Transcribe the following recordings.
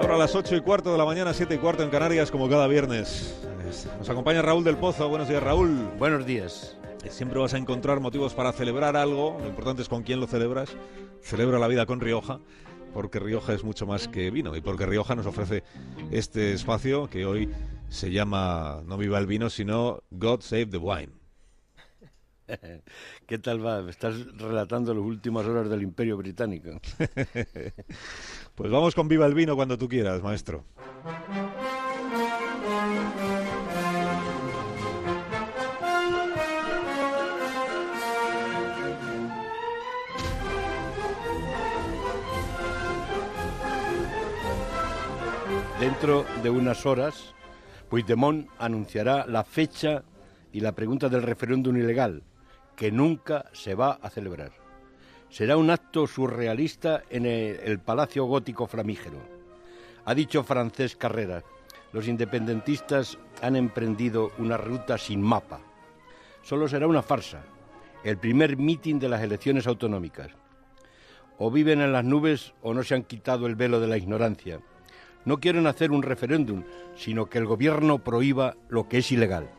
ahora a las 8 y cuarto de la mañana, 7 y cuarto en Canarias, como cada viernes. Nos acompaña Raúl del Pozo. Buenos días, Raúl. Buenos días. Siempre vas a encontrar motivos para celebrar algo. Lo importante es con quién lo celebras. Celebra la vida con Rioja, porque Rioja es mucho más que vino y porque Rioja nos ofrece este espacio que hoy se llama no viva el vino, sino God Save the Wine. ¿Qué tal va? estás relatando las últimas horas del Imperio Británico. pues vamos con Viva el Vino cuando tú quieras, maestro. Dentro de unas horas, Puigdemont anunciará la fecha y la pregunta del referéndum ilegal, que nunca se va a celebrar. Será un acto surrealista en el, Palacio Gótico Flamígero. Ha dicho Francés Carrera, los independentistas han emprendido una ruta sin mapa. Solo será una farsa, el primer mitin de las elecciones autonómicas. O viven en las nubes o no se han quitado el velo de la ignorancia. No quieren hacer un referéndum, sino que el gobierno prohíba lo que es ilegal.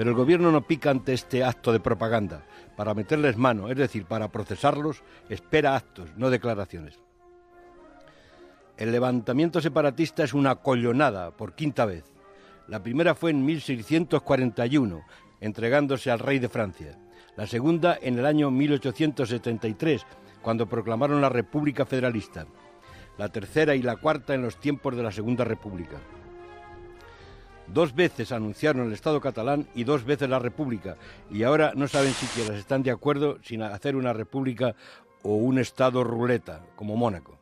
Pero el gobierno no pica ante este acto de propaganda. Para meterles mano, es decir, para procesarlos, espera actos, no declaraciones. El levantamiento separatista es una collonada por quinta vez. La primera fue en 1641, entregándose al rey de Francia. La segunda en el año 1873, cuando proclamaron la República Federalista. La tercera y la cuarta en los tiempos de la Segunda República. Dos veces anunciaron el Estado catalán y dos veces la República. Y ahora no saben siquiera si están de acuerdo sin hacer una República o un Estado ruleta, como Mónaco.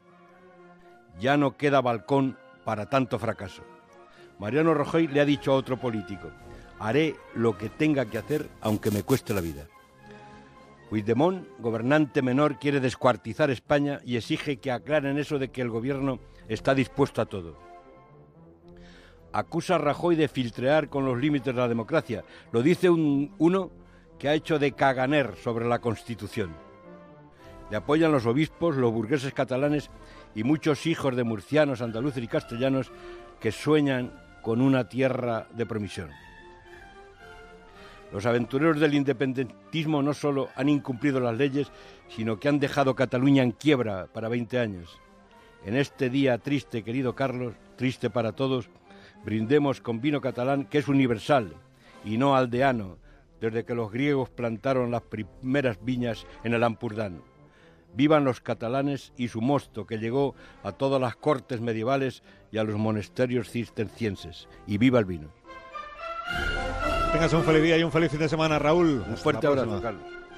Ya no queda balcón para tanto fracaso. Mariano Rajoy le ha dicho a otro político, haré lo que tenga que hacer aunque me cueste la vida. Puigdemont, gobernante menor, quiere descuartizar España y exige que aclaren eso de que el gobierno está dispuesto a todo acusa a Rajoy de filtrear con los límites de la democracia. Lo dice un, uno que ha hecho de caganer sobre la Constitución. Le apoyan los obispos, los burgueses catalanes y muchos hijos de murcianos, andaluces y castellanos que sueñan con una tierra de promisión. Los aventureros del independentismo no solo han incumplido las leyes, sino que han dejado Cataluña en quiebra para 20 años. En este día triste, querido Carlos, triste para todos, Brindemos con vino catalán que es universal y no aldeano, desde que los griegos plantaron las primeras viñas en el Ampurdán. Vivan los catalanes y su mosto que llegó a todas las cortes medievales y a los monasterios cistercienses. Y viva el vino. Tengas un feliz día y un feliz fin de semana, Raúl. Un fuerte abrazo, Carlos.